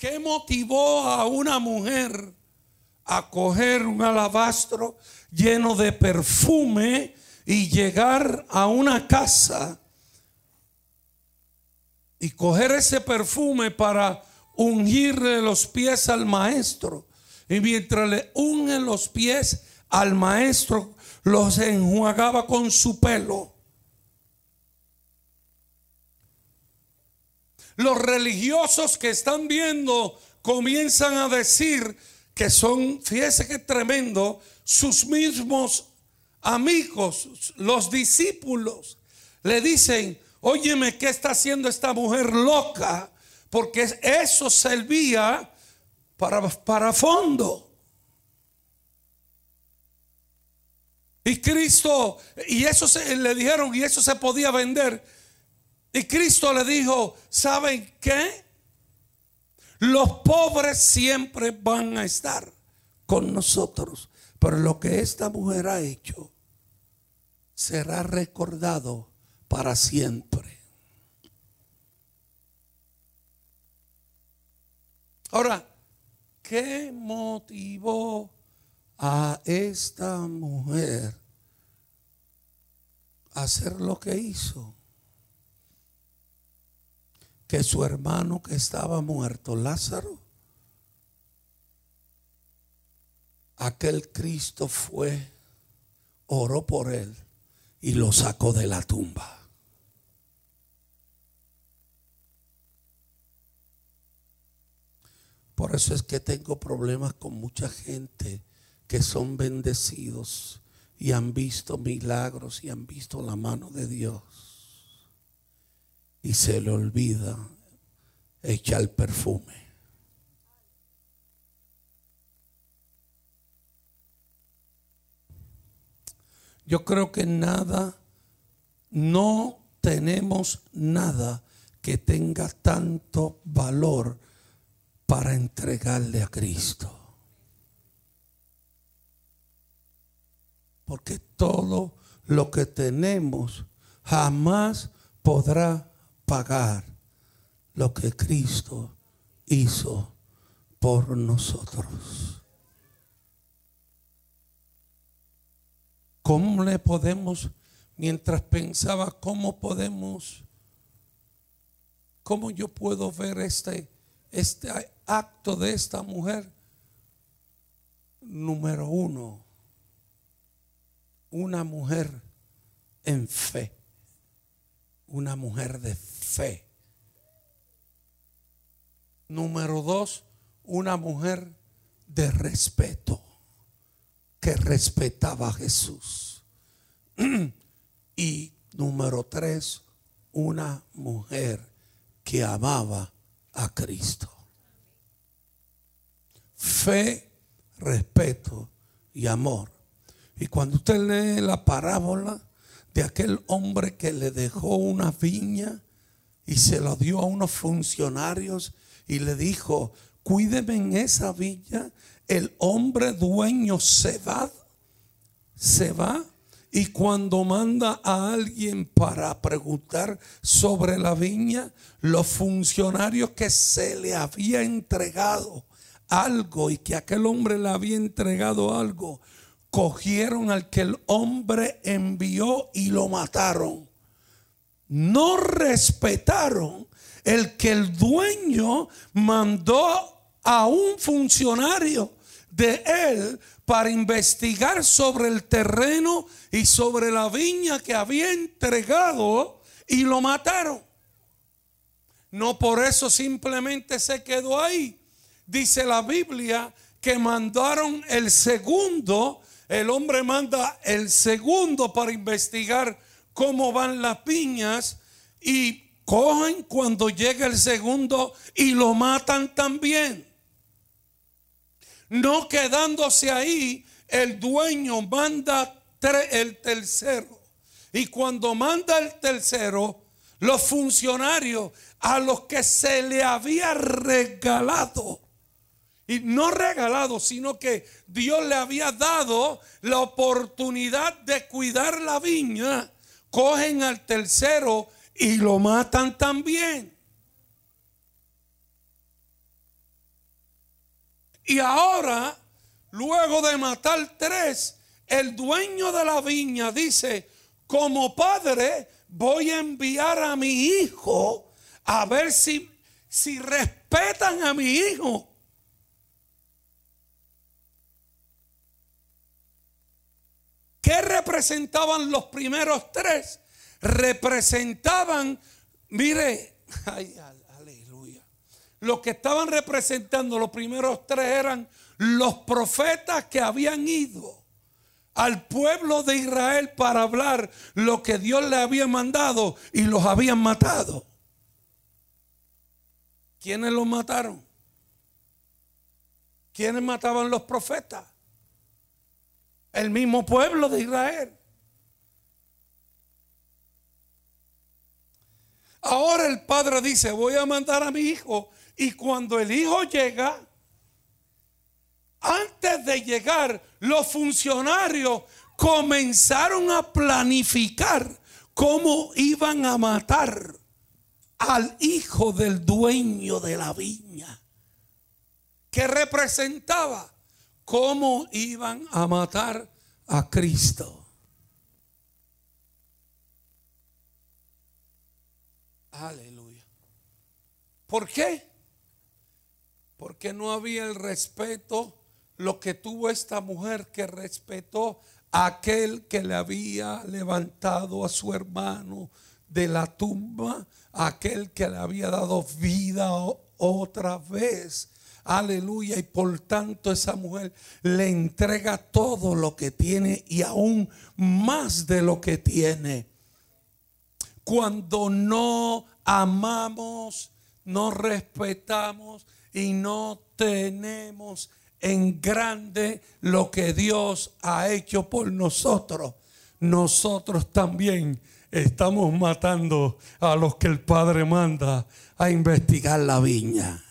¿Qué motivó a una mujer a coger un alabastro lleno de perfume y llegar a una casa y coger ese perfume para ungirle los pies al maestro? Y mientras le unge los pies al maestro, los enjuagaba con su pelo. Los religiosos que están viendo comienzan a decir que son, fíjese que tremendo, sus mismos amigos, los discípulos, le dicen, óyeme, ¿qué está haciendo esta mujer loca? Porque eso servía para, para fondo. Y Cristo, y eso se, le dijeron, y eso se podía vender. Y Cristo le dijo, ¿saben qué? Los pobres siempre van a estar con nosotros. Pero lo que esta mujer ha hecho será recordado para siempre. Ahora, ¿qué motivó a esta mujer hacer lo que hizo. Que su hermano que estaba muerto, Lázaro, aquel Cristo fue, oró por él y lo sacó de la tumba. Por eso es que tengo problemas con mucha gente que son bendecidos y han visto milagros y han visto la mano de Dios. Y se le olvida echar perfume. Yo creo que nada, no tenemos nada que tenga tanto valor para entregarle a Cristo. Porque todo lo que tenemos jamás podrá pagar lo que Cristo hizo por nosotros. ¿Cómo le podemos, mientras pensaba cómo podemos, cómo yo puedo ver este, este acto de esta mujer? Número uno, una mujer en fe, una mujer de fe. Número dos, una mujer de respeto, que respetaba a Jesús. y número tres, una mujer que amaba a Cristo. Fe, respeto y amor y cuando usted lee la parábola de aquel hombre que le dejó una viña y se lo dio a unos funcionarios y le dijo, cuídeme en esa viña, el hombre dueño se va, se va y cuando manda a alguien para preguntar sobre la viña, los funcionarios que se le había entregado algo y que aquel hombre le había entregado algo, cogieron al que el hombre envió y lo mataron. No respetaron el que el dueño mandó a un funcionario de él para investigar sobre el terreno y sobre la viña que había entregado y lo mataron. No por eso simplemente se quedó ahí. Dice la Biblia que mandaron el segundo el hombre manda el segundo para investigar cómo van las piñas y cogen cuando llega el segundo y lo matan también. No quedándose ahí, el dueño manda el tercero. Y cuando manda el tercero, los funcionarios a los que se le había regalado y no regalado, sino que Dios le había dado la oportunidad de cuidar la viña, cogen al tercero y lo matan también. Y ahora, luego de matar tres, el dueño de la viña dice, como padre voy a enviar a mi hijo a ver si, si respetan a mi hijo. ¿Qué representaban los primeros tres? Representaban, mire, ay, aleluya. Los que estaban representando los primeros tres eran los profetas que habían ido al pueblo de Israel para hablar lo que Dios le había mandado y los habían matado. ¿Quiénes los mataron? ¿Quiénes mataban los profetas? El mismo pueblo de Israel. Ahora el padre dice, voy a mandar a mi hijo. Y cuando el hijo llega, antes de llegar, los funcionarios comenzaron a planificar cómo iban a matar al hijo del dueño de la viña, que representaba cómo iban a matar a Cristo. Aleluya. ¿Por qué? Porque no había el respeto, lo que tuvo esta mujer que respetó a aquel que le había levantado a su hermano de la tumba, aquel que le había dado vida otra vez Aleluya. Y por tanto esa mujer le entrega todo lo que tiene y aún más de lo que tiene. Cuando no amamos, no respetamos y no tenemos en grande lo que Dios ha hecho por nosotros, nosotros también estamos matando a los que el Padre manda a investigar la viña.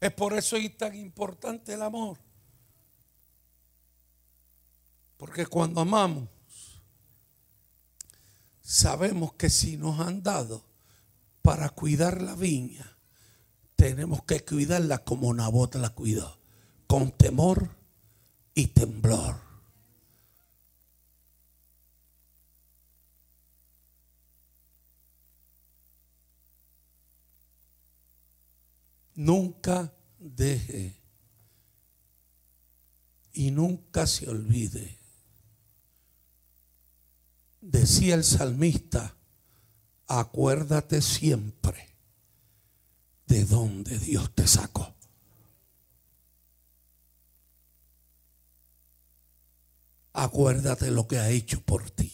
Es por eso es tan importante el amor. Porque cuando amamos, sabemos que si nos han dado para cuidar la viña, tenemos que cuidarla como Nabot la cuidó, con temor y temblor. Nunca deje y nunca se olvide. Decía el salmista, acuérdate siempre de donde Dios te sacó. Acuérdate lo que ha hecho por ti.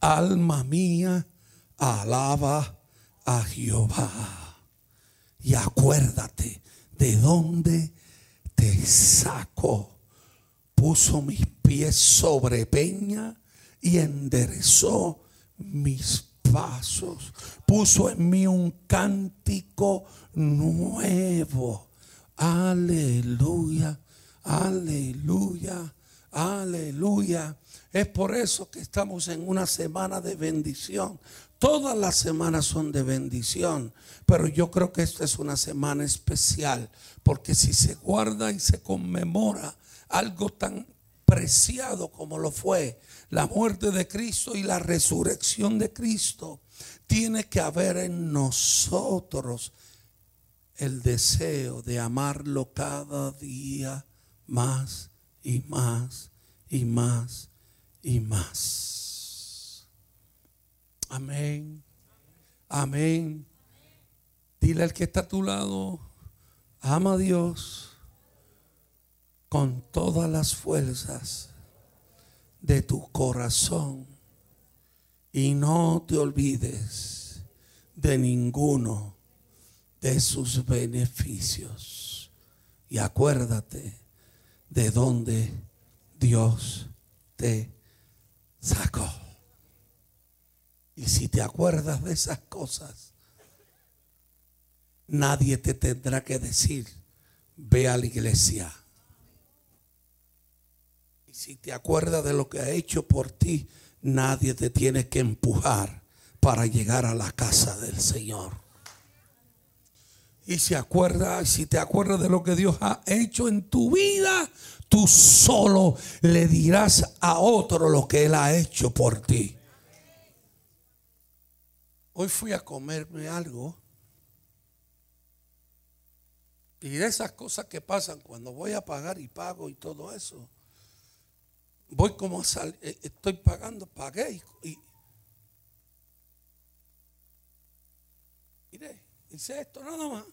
Alma mía, alaba a Jehová y acuérdate de dónde te sacó. Puso mis pies sobre peña y enderezó mis pasos. Puso en mí un cántico nuevo. Aleluya, aleluya, aleluya. Es por eso que estamos en una semana de bendición. Todas las semanas son de bendición, pero yo creo que esta es una semana especial, porque si se guarda y se conmemora algo tan preciado como lo fue la muerte de Cristo y la resurrección de Cristo, tiene que haber en nosotros el deseo de amarlo cada día más y más y más y más. Amén. Amén. Dile al que está a tu lado, ama a Dios con todas las fuerzas de tu corazón y no te olvides de ninguno de sus beneficios. Y acuérdate de donde Dios te sacó. Y si te acuerdas de esas cosas, nadie te tendrá que decir, ve a la iglesia. Y si te acuerdas de lo que ha hecho por ti, nadie te tiene que empujar para llegar a la casa del Señor. Y si acuerda, si te acuerdas de lo que Dios ha hecho en tu vida, tú solo le dirás a otro lo que Él ha hecho por ti. Hoy fui a comerme algo. Y de esas cosas que pasan cuando voy a pagar y pago y todo eso, voy como a salir, eh, estoy pagando, pagué y, mire, hice esto nada más.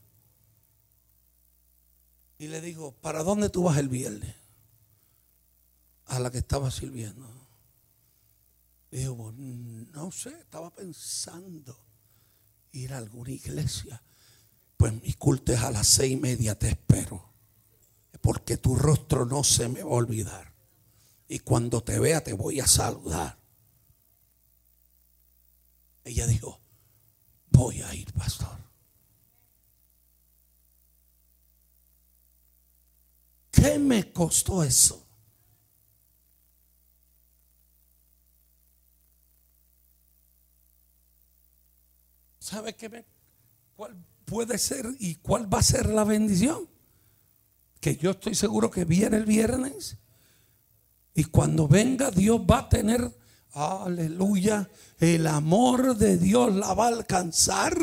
Y le digo, ¿para dónde tú vas el viernes? A la que estaba sirviendo. Digo, no sé, estaba pensando ir a alguna iglesia. Pues mi culto es a las seis y media, te espero. Porque tu rostro no se me va a olvidar. Y cuando te vea te voy a saludar. Ella dijo, voy a ir, pastor. ¿Qué me costó eso? ¿Sabe qué? ¿Cuál puede ser y cuál va a ser la bendición? Que yo estoy seguro que viene el viernes y cuando venga Dios va a tener, aleluya, el amor de Dios la va a alcanzar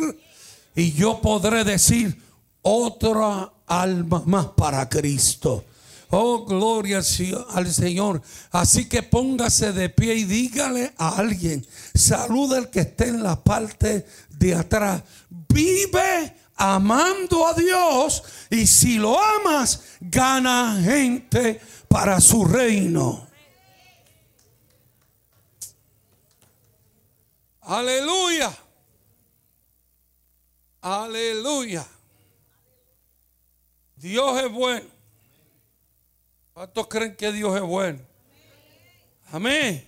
y yo podré decir otra alma más para Cristo. Oh, gloria al Señor. Así que póngase de pie y dígale a alguien, saluda al que esté en la parte de atrás. Vive amando a Dios y si lo amas, gana gente para su reino. Aleluya. Aleluya. Dios es bueno. ¿Cuántos creen que Dios es bueno? Amén.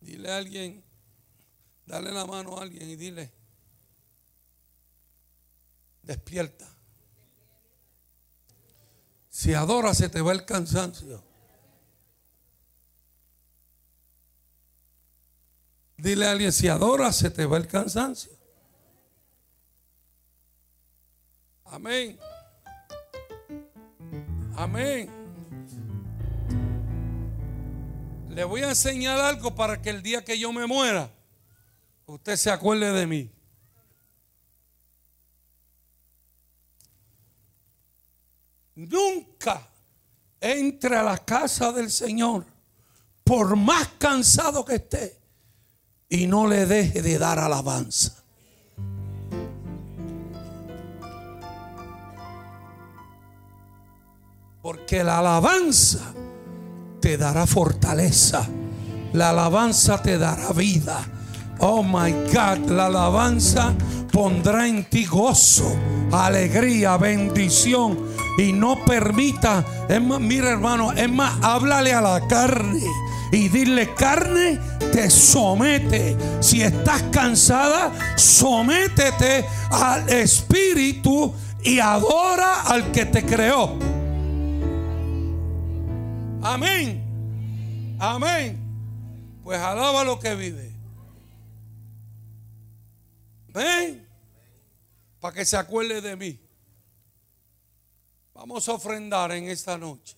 Dile a alguien, dale la mano a alguien y dile, despierta. Si adoras se te va el cansancio. Dile a alguien, si adoras, se te va el cansancio. Amén. Amén. Le voy a enseñar algo para que el día que yo me muera, usted se acuerde de mí. Nunca entre a la casa del Señor, por más cansado que esté y no le deje de dar alabanza. Porque la alabanza te dará fortaleza. La alabanza te dará vida. Oh my God, la alabanza pondrá en ti gozo, alegría, bendición. Y no permita, es más, mira hermano, es más, háblale a la carne y dile carne, te somete. Si estás cansada, sométete al Espíritu y adora al que te creó. Amén. Amén. Pues alaba lo que vive. Ven. Para que se acuerde de mí. Vamos a ofrendar en esta noche.